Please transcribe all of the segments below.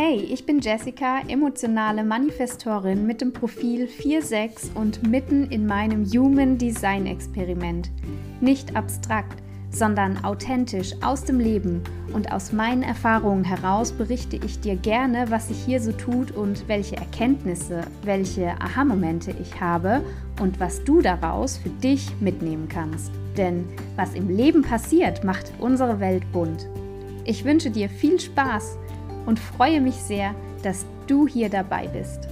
Hey, ich bin Jessica, emotionale Manifestorin mit dem Profil 4.6 und mitten in meinem Human Design Experiment. Nicht abstrakt, sondern authentisch aus dem Leben und aus meinen Erfahrungen heraus berichte ich dir gerne, was sich hier so tut und welche Erkenntnisse, welche Aha-Momente ich habe und was du daraus für dich mitnehmen kannst. Denn was im Leben passiert, macht unsere Welt bunt. Ich wünsche dir viel Spaß und freue mich sehr, dass du hier dabei bist.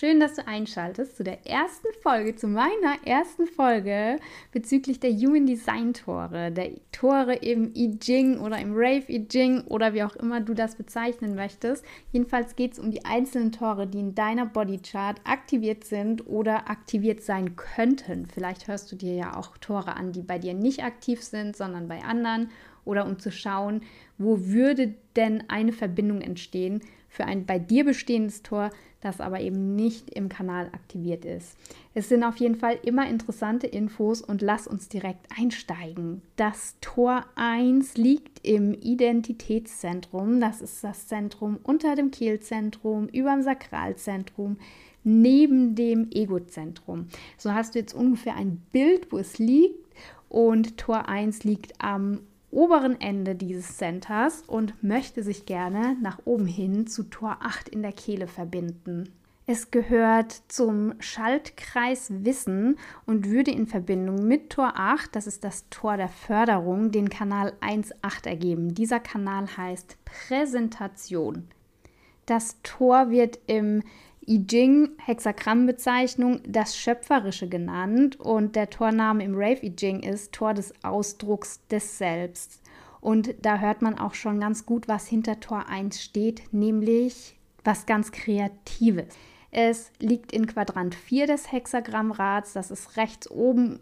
Schön, dass du einschaltest zu der ersten Folge, zu meiner ersten Folge bezüglich der Human Design Tore, der Tore im I Ching oder im Rave I Ching oder wie auch immer du das bezeichnen möchtest. Jedenfalls geht es um die einzelnen Tore, die in deiner Bodychart aktiviert sind oder aktiviert sein könnten. Vielleicht hörst du dir ja auch Tore an, die bei dir nicht aktiv sind, sondern bei anderen oder um zu schauen, wo würde denn eine Verbindung entstehen für ein bei dir bestehendes Tor, das aber eben nicht im Kanal aktiviert ist. Es sind auf jeden Fall immer interessante Infos und lass uns direkt einsteigen. Das Tor 1 liegt im Identitätszentrum. Das ist das Zentrum unter dem Kehlzentrum, über dem Sakralzentrum, neben dem Egozentrum. So hast du jetzt ungefähr ein Bild, wo es liegt. Und Tor 1 liegt am oberen Ende dieses Centers und möchte sich gerne nach oben hin zu Tor 8 in der Kehle verbinden. Es gehört zum Schaltkreis Wissen und würde in Verbindung mit Tor 8, das ist das Tor der Förderung, den Kanal 1.8 ergeben. Dieser Kanal heißt Präsentation. Das Tor wird im I Ching, Hexagrammbezeichnung, das Schöpferische genannt und der Torname im Rave I Ching ist Tor des Ausdrucks des Selbst. Und da hört man auch schon ganz gut, was hinter Tor 1 steht, nämlich was ganz Kreatives. Es liegt in Quadrant 4 des Hexagrammrads, das ist rechts oben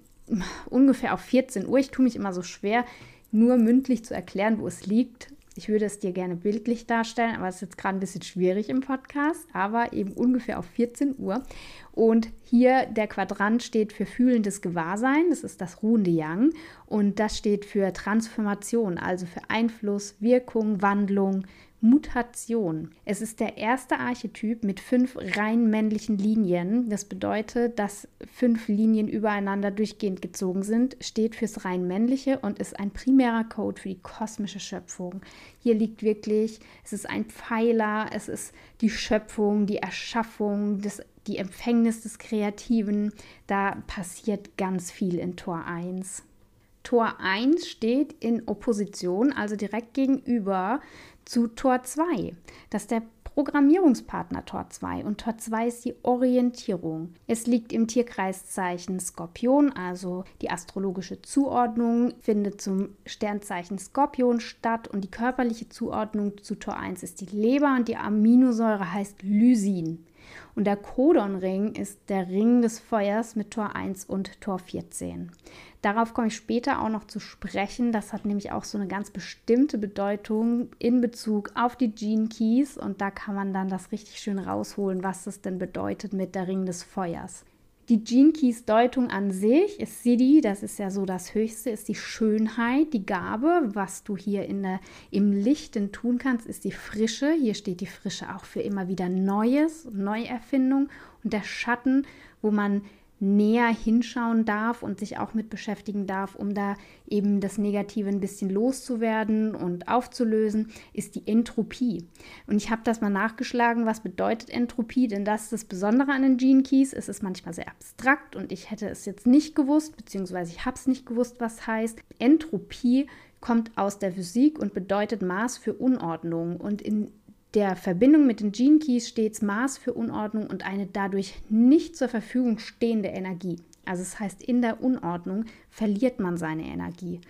ungefähr auf 14 Uhr. Ich tue mich immer so schwer, nur mündlich zu erklären, wo es liegt. Ich würde es dir gerne bildlich darstellen, aber es ist jetzt gerade ein bisschen schwierig im Podcast, aber eben ungefähr auf 14 Uhr. Und hier der Quadrant steht für fühlendes Gewahrsein, das ist das ruhende Yang. Und das steht für Transformation, also für Einfluss, Wirkung, Wandlung, Mutation. Es ist der erste Archetyp mit fünf rein männlichen Linien. Das bedeutet, dass fünf Linien übereinander durchgehend gezogen sind, steht fürs rein männliche und ist ein primärer Code für die kosmische Schöpfung. Hier liegt wirklich, es ist ein Pfeiler, es ist die Schöpfung, die Erschaffung, das, die Empfängnis des Kreativen. Da passiert ganz viel in Tor 1. Tor 1 steht in Opposition, also direkt gegenüber zu Tor 2. Das ist der Programmierungspartner Tor 2 und Tor 2 ist die Orientierung. Es liegt im Tierkreiszeichen Skorpion, also die astrologische Zuordnung findet zum Sternzeichen Skorpion statt und die körperliche Zuordnung zu Tor 1 ist die Leber und die Aminosäure heißt Lysin. Und der Codonring ist der Ring des Feuers mit Tor 1 und Tor 14. Darauf komme ich später auch noch zu sprechen. Das hat nämlich auch so eine ganz bestimmte Bedeutung in Bezug auf die Gene Keys und da kann man dann das richtig schön rausholen, was das denn bedeutet mit der Ring des Feuers. Die Gene Keys Deutung an sich ist Siddhi, das ist ja so das Höchste, ist die Schönheit, die Gabe. Was du hier in der, im Lichten tun kannst, ist die Frische. Hier steht die Frische auch für immer wieder Neues, Neuerfindung. Und der Schatten, wo man näher hinschauen darf und sich auch mit beschäftigen darf, um da eben das Negative ein bisschen loszuwerden und aufzulösen, ist die Entropie. Und ich habe das mal nachgeschlagen, was bedeutet Entropie, denn das ist das Besondere an den Gene Keys. Es ist manchmal sehr abstrakt und ich hätte es jetzt nicht gewusst, beziehungsweise ich habe es nicht gewusst, was heißt. Entropie kommt aus der Physik und bedeutet Maß für Unordnung. Und in der Verbindung mit den Gene Keys stets Maß für Unordnung und eine dadurch nicht zur Verfügung stehende Energie. Also es das heißt, in der Unordnung verliert man seine Energie.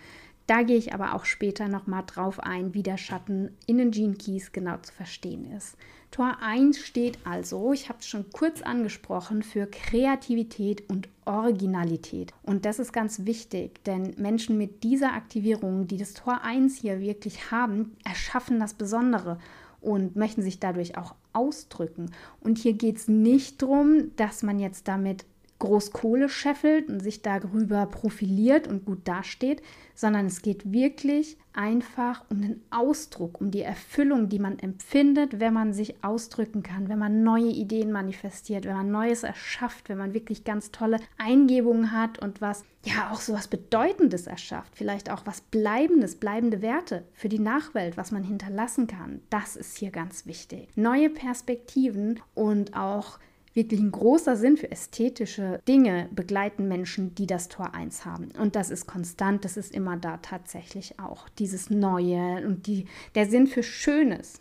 Da gehe ich aber auch später nochmal drauf ein, wie der Schatten in den Gene Keys genau zu verstehen ist. Tor 1 steht also, ich habe es schon kurz angesprochen, für Kreativität und Originalität. Und das ist ganz wichtig, denn Menschen mit dieser Aktivierung, die das Tor 1 hier wirklich haben, erschaffen das Besondere und möchten sich dadurch auch ausdrücken. Und hier geht es nicht darum, dass man jetzt damit groß Kohle scheffelt und sich darüber profiliert und gut dasteht, sondern es geht wirklich einfach um den Ausdruck, um die Erfüllung, die man empfindet, wenn man sich ausdrücken kann, wenn man neue Ideen manifestiert, wenn man Neues erschafft, wenn man wirklich ganz tolle Eingebungen hat und was, ja, auch so was Bedeutendes erschafft, vielleicht auch was Bleibendes, bleibende Werte für die Nachwelt, was man hinterlassen kann. Das ist hier ganz wichtig. Neue Perspektiven und auch wirklich ein großer Sinn für ästhetische Dinge begleiten Menschen, die das Tor 1 haben. Und das ist konstant, das ist immer da tatsächlich auch. Dieses Neue und die, der Sinn für Schönes.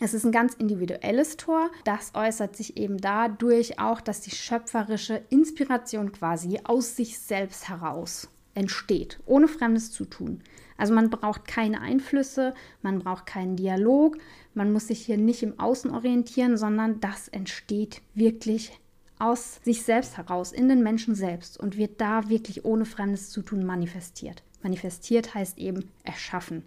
Es ist ein ganz individuelles Tor. Das äußert sich eben dadurch auch, dass die schöpferische Inspiration quasi aus sich selbst heraus entsteht, ohne fremdes Zutun. Also man braucht keine Einflüsse, man braucht keinen Dialog, man muss sich hier nicht im Außen orientieren, sondern das entsteht wirklich aus sich selbst heraus, in den Menschen selbst und wird da wirklich ohne fremdes Zutun manifestiert. Manifestiert heißt eben erschaffen.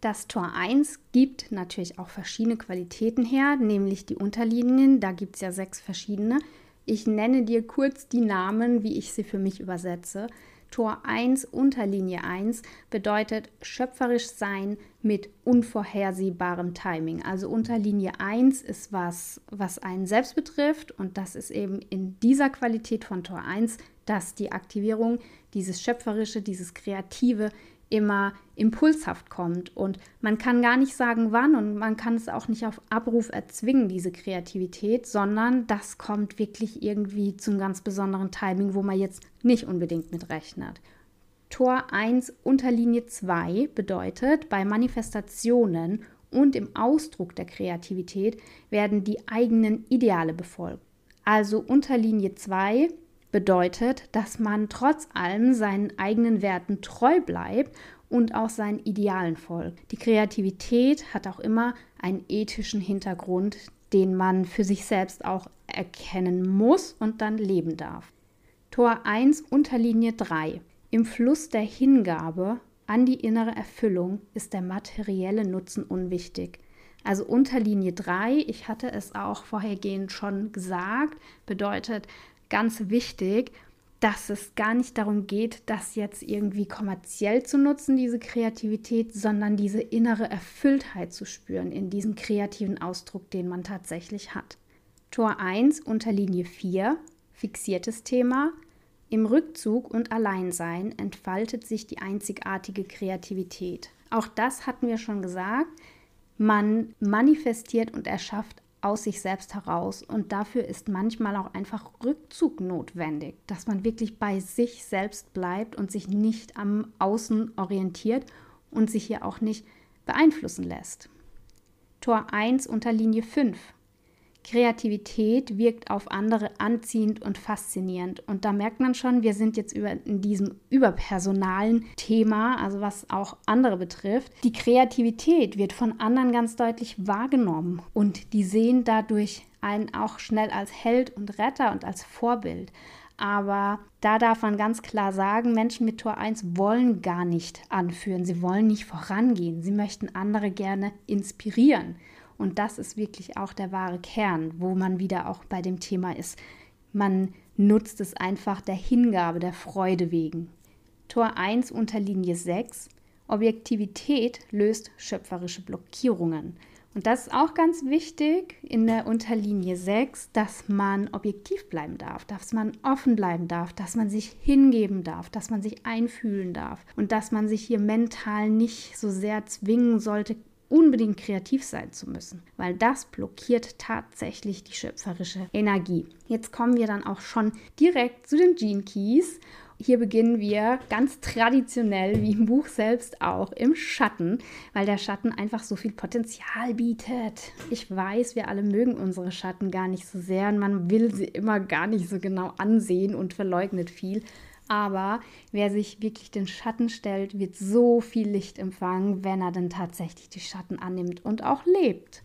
Das Tor 1 gibt natürlich auch verschiedene Qualitäten her, nämlich die Unterlinien. Da gibt es ja sechs verschiedene. Ich nenne dir kurz die Namen, wie ich sie für mich übersetze. Tor 1 Unterlinie 1 bedeutet schöpferisch sein mit unvorhersehbarem Timing. Also Unterlinie 1 ist was, was einen selbst betrifft und das ist eben in dieser Qualität von Tor 1, dass die Aktivierung, dieses schöpferische, dieses kreative immer impulshaft kommt. Und man kann gar nicht sagen, wann und man kann es auch nicht auf Abruf erzwingen, diese Kreativität, sondern das kommt wirklich irgendwie zum ganz besonderen Timing, wo man jetzt nicht unbedingt mit rechnet. Tor 1 unter Linie 2 bedeutet, bei Manifestationen und im Ausdruck der Kreativität werden die eigenen Ideale befolgt. Also unter Linie 2 bedeutet, dass man trotz allem seinen eigenen Werten treu bleibt und auch seinen Idealen folgt. Die Kreativität hat auch immer einen ethischen Hintergrund, den man für sich selbst auch erkennen muss und dann leben darf. Tor 1 Unterlinie 3. Im Fluss der Hingabe an die innere Erfüllung ist der materielle Nutzen unwichtig. Also Unterlinie 3, ich hatte es auch vorhergehend schon gesagt, bedeutet, ganz wichtig, dass es gar nicht darum geht, das jetzt irgendwie kommerziell zu nutzen, diese Kreativität, sondern diese innere Erfülltheit zu spüren in diesem kreativen Ausdruck, den man tatsächlich hat. Tor 1 unter Linie 4, fixiertes Thema. Im Rückzug und Alleinsein entfaltet sich die einzigartige Kreativität. Auch das hatten wir schon gesagt. Man manifestiert und erschafft aus sich selbst heraus. Und dafür ist manchmal auch einfach Rückzug notwendig, dass man wirklich bei sich selbst bleibt und sich nicht am Außen orientiert und sich hier auch nicht beeinflussen lässt. Tor 1 unter Linie 5. Kreativität wirkt auf andere anziehend und faszinierend. Und da merkt man schon, wir sind jetzt über, in diesem überpersonalen Thema, also was auch andere betrifft. Die Kreativität wird von anderen ganz deutlich wahrgenommen und die sehen dadurch einen auch schnell als Held und Retter und als Vorbild. Aber da darf man ganz klar sagen, Menschen mit Tor 1 wollen gar nicht anführen, sie wollen nicht vorangehen, sie möchten andere gerne inspirieren. Und das ist wirklich auch der wahre Kern, wo man wieder auch bei dem Thema ist. Man nutzt es einfach der Hingabe, der Freude wegen. Tor 1 unter Linie 6. Objektivität löst schöpferische Blockierungen. Und das ist auch ganz wichtig in der Unterlinie 6, dass man objektiv bleiben darf, dass man offen bleiben darf, dass man sich hingeben darf, dass man sich einfühlen darf und dass man sich hier mental nicht so sehr zwingen sollte, unbedingt kreativ sein zu müssen, weil das blockiert tatsächlich die schöpferische Energie. Jetzt kommen wir dann auch schon direkt zu den Gene Keys. Hier beginnen wir ganz traditionell, wie im Buch selbst auch, im Schatten, weil der Schatten einfach so viel Potenzial bietet. Ich weiß, wir alle mögen unsere Schatten gar nicht so sehr und man will sie immer gar nicht so genau ansehen und verleugnet viel. Aber wer sich wirklich den Schatten stellt, wird so viel Licht empfangen, wenn er dann tatsächlich die Schatten annimmt und auch lebt.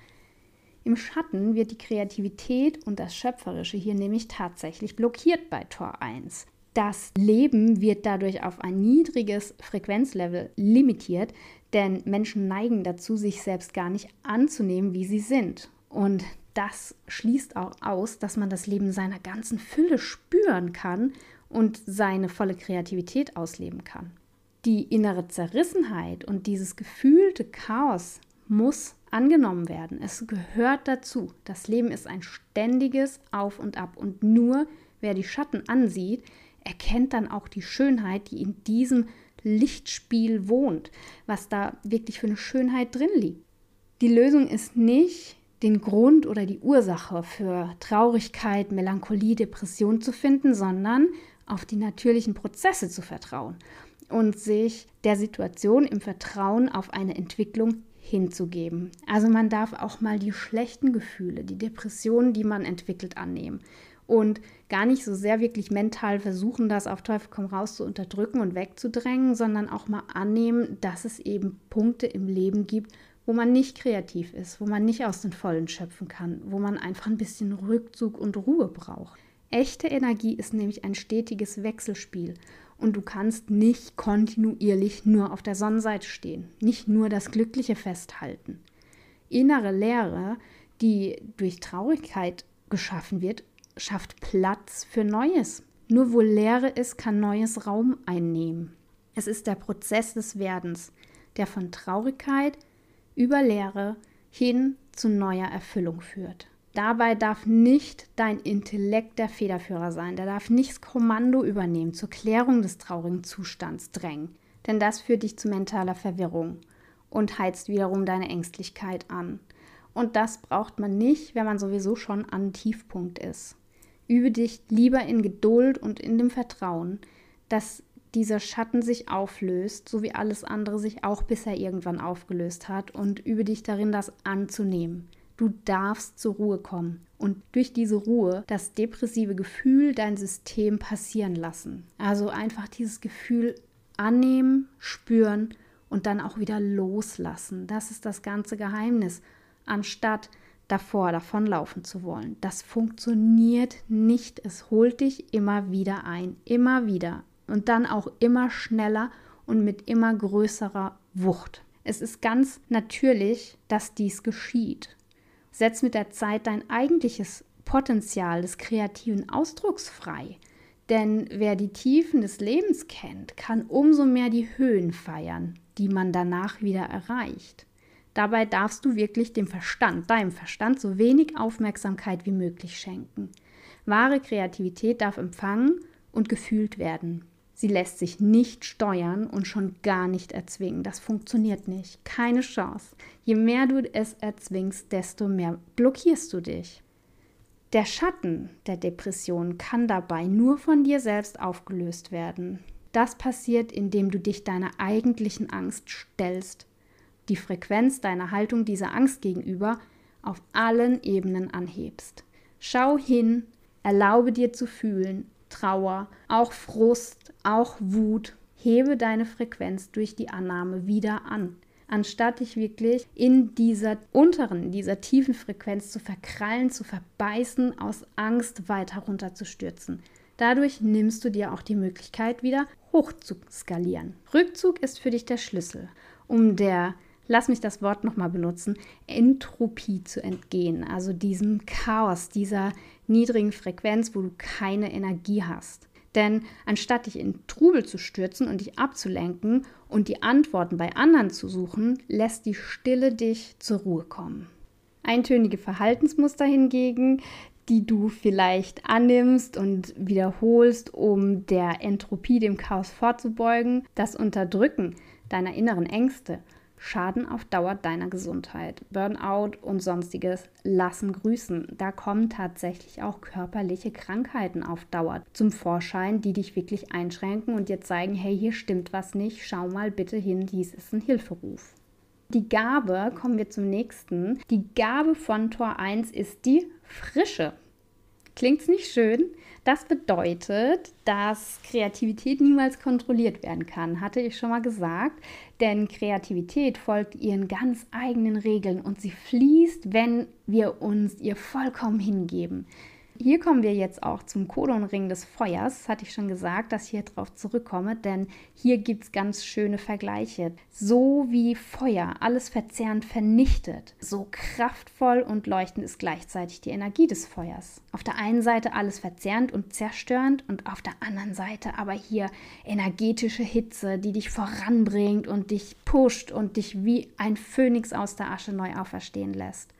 Im Schatten wird die Kreativität und das Schöpferische hier nämlich tatsächlich blockiert bei Tor 1. Das Leben wird dadurch auf ein niedriges Frequenzlevel limitiert, denn Menschen neigen dazu, sich selbst gar nicht anzunehmen, wie sie sind. Und das schließt auch aus, dass man das Leben seiner ganzen Fülle spüren kann und seine volle Kreativität ausleben kann. Die innere Zerrissenheit und dieses gefühlte Chaos muss angenommen werden. Es gehört dazu. Das Leben ist ein ständiges Auf und Ab und nur wer die Schatten ansieht, erkennt dann auch die Schönheit, die in diesem Lichtspiel wohnt, was da wirklich für eine Schönheit drin liegt. Die Lösung ist nicht, den Grund oder die Ursache für Traurigkeit, Melancholie, Depression zu finden, sondern auf die natürlichen Prozesse zu vertrauen und sich der Situation im Vertrauen auf eine Entwicklung hinzugeben. Also man darf auch mal die schlechten Gefühle, die Depressionen, die man entwickelt, annehmen und gar nicht so sehr wirklich mental versuchen, das auf Teufel komm raus zu unterdrücken und wegzudrängen, sondern auch mal annehmen, dass es eben Punkte im Leben gibt, wo man nicht kreativ ist, wo man nicht aus den Vollen schöpfen kann, wo man einfach ein bisschen Rückzug und Ruhe braucht. Echte Energie ist nämlich ein stetiges Wechselspiel und du kannst nicht kontinuierlich nur auf der Sonnenseite stehen, nicht nur das Glückliche festhalten. Innere Leere, die durch Traurigkeit geschaffen wird, schafft Platz für Neues. Nur wo Leere ist, kann Neues Raum einnehmen. Es ist der Prozess des Werdens, der von Traurigkeit über Leere hin zu neuer Erfüllung führt. Dabei darf nicht dein Intellekt der Federführer sein. Der darf nicht das Kommando übernehmen, zur Klärung des traurigen Zustands drängen. Denn das führt dich zu mentaler Verwirrung und heizt wiederum deine Ängstlichkeit an. Und das braucht man nicht, wenn man sowieso schon an Tiefpunkt ist. Übe dich lieber in Geduld und in dem Vertrauen, dass dieser Schatten sich auflöst, so wie alles andere sich auch bisher irgendwann aufgelöst hat, und übe dich darin, das anzunehmen. Du darfst zur Ruhe kommen und durch diese Ruhe das depressive Gefühl dein System passieren lassen. Also einfach dieses Gefühl annehmen, spüren und dann auch wieder loslassen. Das ist das ganze Geheimnis, anstatt davor davonlaufen zu wollen. Das funktioniert nicht. Es holt dich immer wieder ein, immer wieder und dann auch immer schneller und mit immer größerer Wucht. Es ist ganz natürlich, dass dies geschieht. Setz mit der Zeit dein eigentliches Potenzial des kreativen Ausdrucks frei. Denn wer die Tiefen des Lebens kennt, kann umso mehr die Höhen feiern, die man danach wieder erreicht. Dabei darfst du wirklich dem Verstand, deinem Verstand, so wenig Aufmerksamkeit wie möglich schenken. Wahre Kreativität darf empfangen und gefühlt werden. Sie lässt sich nicht steuern und schon gar nicht erzwingen. Das funktioniert nicht. Keine Chance. Je mehr du es erzwingst, desto mehr blockierst du dich. Der Schatten der Depression kann dabei nur von dir selbst aufgelöst werden. Das passiert, indem du dich deiner eigentlichen Angst stellst, die Frequenz deiner Haltung dieser Angst gegenüber auf allen Ebenen anhebst. Schau hin, erlaube dir zu fühlen, Trauer, auch Frust, auch Wut. Hebe deine Frequenz durch die Annahme wieder an, anstatt dich wirklich in dieser unteren, dieser tiefen Frequenz zu verkrallen, zu verbeißen, aus Angst weiter runterzustürzen. Dadurch nimmst du dir auch die Möglichkeit, wieder hoch zu skalieren. Rückzug ist für dich der Schlüssel, um der lass mich das Wort nochmal benutzen, Entropie zu entgehen, also diesem Chaos, dieser niedrigen Frequenz, wo du keine Energie hast. Denn anstatt dich in Trubel zu stürzen und dich abzulenken und die Antworten bei anderen zu suchen, lässt die Stille dich zur Ruhe kommen. Eintönige Verhaltensmuster hingegen, die du vielleicht annimmst und wiederholst, um der Entropie, dem Chaos vorzubeugen, das Unterdrücken deiner inneren Ängste Schaden auf Dauer deiner Gesundheit. Burnout und sonstiges lassen grüßen. Da kommen tatsächlich auch körperliche Krankheiten auf Dauer zum Vorschein, die dich wirklich einschränken und dir zeigen, hey, hier stimmt was nicht, schau mal bitte hin, dies ist ein Hilferuf. Die Gabe, kommen wir zum nächsten. Die Gabe von Tor 1 ist die Frische. Klingt's nicht schön? Das bedeutet, dass Kreativität niemals kontrolliert werden kann, hatte ich schon mal gesagt. Denn Kreativität folgt ihren ganz eigenen Regeln und sie fließt, wenn wir uns ihr vollkommen hingeben. Hier kommen wir jetzt auch zum Kodonring des Feuers. Das hatte ich schon gesagt, dass ich hier drauf zurückkomme, denn hier gibt es ganz schöne Vergleiche. So wie Feuer alles verzehrend vernichtet, so kraftvoll und leuchtend ist gleichzeitig die Energie des Feuers. Auf der einen Seite alles verzehrend und zerstörend und auf der anderen Seite aber hier energetische Hitze, die dich voranbringt und dich pusht und dich wie ein Phönix aus der Asche neu auferstehen lässt.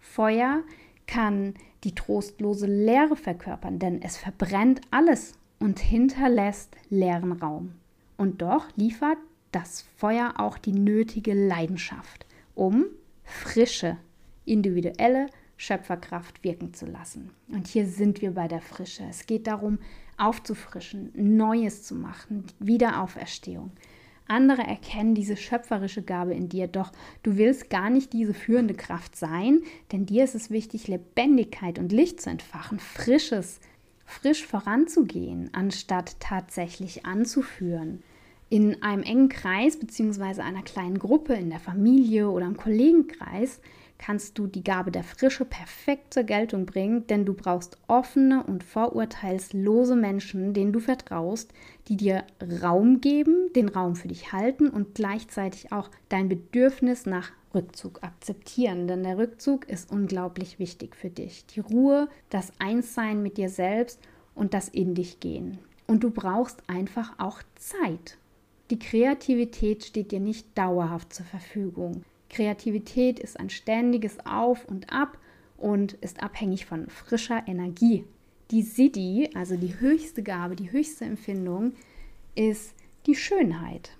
Feuer kann die trostlose Leere verkörpern, denn es verbrennt alles und hinterlässt leeren Raum. Und doch liefert das Feuer auch die nötige Leidenschaft, um frische, individuelle Schöpferkraft wirken zu lassen. Und hier sind wir bei der Frische. Es geht darum, aufzufrischen, Neues zu machen, Wiederauferstehung. Andere erkennen diese schöpferische Gabe in dir, doch du willst gar nicht diese führende Kraft sein, denn dir ist es wichtig, Lebendigkeit und Licht zu entfachen, frisches, frisch voranzugehen, anstatt tatsächlich anzuführen. In einem engen Kreis bzw. einer kleinen Gruppe, in der Familie oder im Kollegenkreis kannst du die Gabe der Frische perfekt zur Geltung bringen, denn du brauchst offene und vorurteilslose Menschen, denen du vertraust, die dir Raum geben, den Raum für dich halten und gleichzeitig auch dein Bedürfnis nach Rückzug akzeptieren, denn der Rückzug ist unglaublich wichtig für dich. Die Ruhe, das Einssein mit dir selbst und das in dich gehen. Und du brauchst einfach auch Zeit. Die Kreativität steht dir nicht dauerhaft zur Verfügung. Kreativität ist ein ständiges Auf und Ab und ist abhängig von frischer Energie. Die Siddhi, also die höchste Gabe, die höchste Empfindung, ist die Schönheit.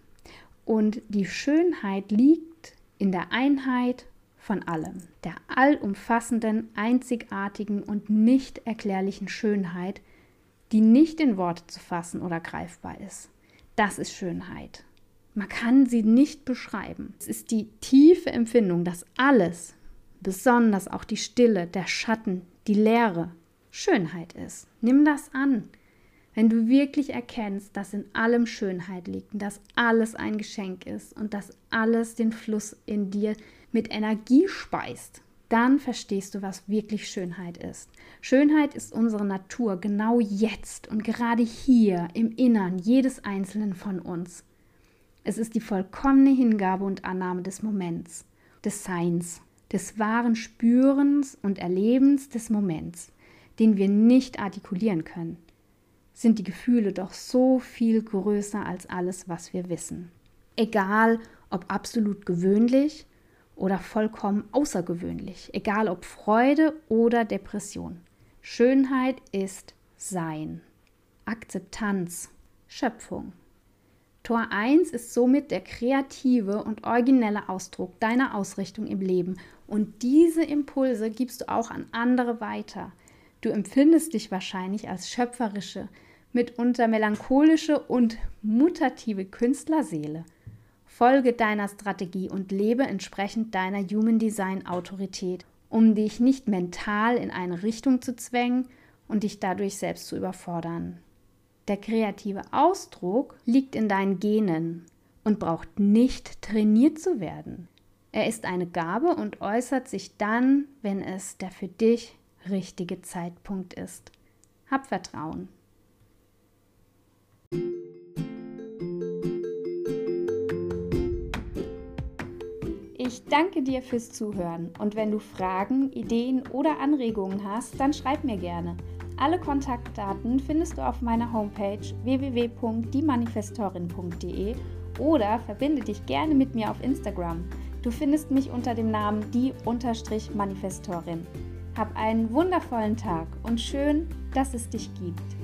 Und die Schönheit liegt in der Einheit von allem, der allumfassenden, einzigartigen und nicht erklärlichen Schönheit, die nicht in Worte zu fassen oder greifbar ist. Das ist Schönheit. Man kann sie nicht beschreiben. Es ist die tiefe Empfindung, dass alles, besonders auch die Stille, der Schatten, die Leere, Schönheit ist. Nimm das an. Wenn du wirklich erkennst, dass in allem Schönheit liegt und dass alles ein Geschenk ist und dass alles den Fluss in dir mit Energie speist, dann verstehst du, was wirklich Schönheit ist. Schönheit ist unsere Natur genau jetzt und gerade hier im Innern jedes Einzelnen von uns. Es ist die vollkommene Hingabe und Annahme des Moments, des Seins, des wahren Spürens und Erlebens des Moments, den wir nicht artikulieren können. Sind die Gefühle doch so viel größer als alles, was wir wissen. Egal ob absolut gewöhnlich oder vollkommen außergewöhnlich, egal ob Freude oder Depression. Schönheit ist Sein, Akzeptanz, Schöpfung. Tor 1 ist somit der kreative und originelle Ausdruck deiner Ausrichtung im Leben und diese Impulse gibst du auch an andere weiter. Du empfindest dich wahrscheinlich als schöpferische, mitunter melancholische und mutative Künstlerseele. Folge deiner Strategie und lebe entsprechend deiner Human Design Autorität, um dich nicht mental in eine Richtung zu zwängen und dich dadurch selbst zu überfordern. Der kreative Ausdruck liegt in deinen Genen und braucht nicht trainiert zu werden. Er ist eine Gabe und äußert sich dann, wenn es der für dich richtige Zeitpunkt ist. Hab Vertrauen. Ich danke dir fürs Zuhören und wenn du Fragen, Ideen oder Anregungen hast, dann schreib mir gerne. Alle Kontaktdaten findest du auf meiner Homepage www.diemanifestorin.de oder verbinde dich gerne mit mir auf Instagram. Du findest mich unter dem Namen die-manifestorin. Hab einen wundervollen Tag und schön, dass es dich gibt.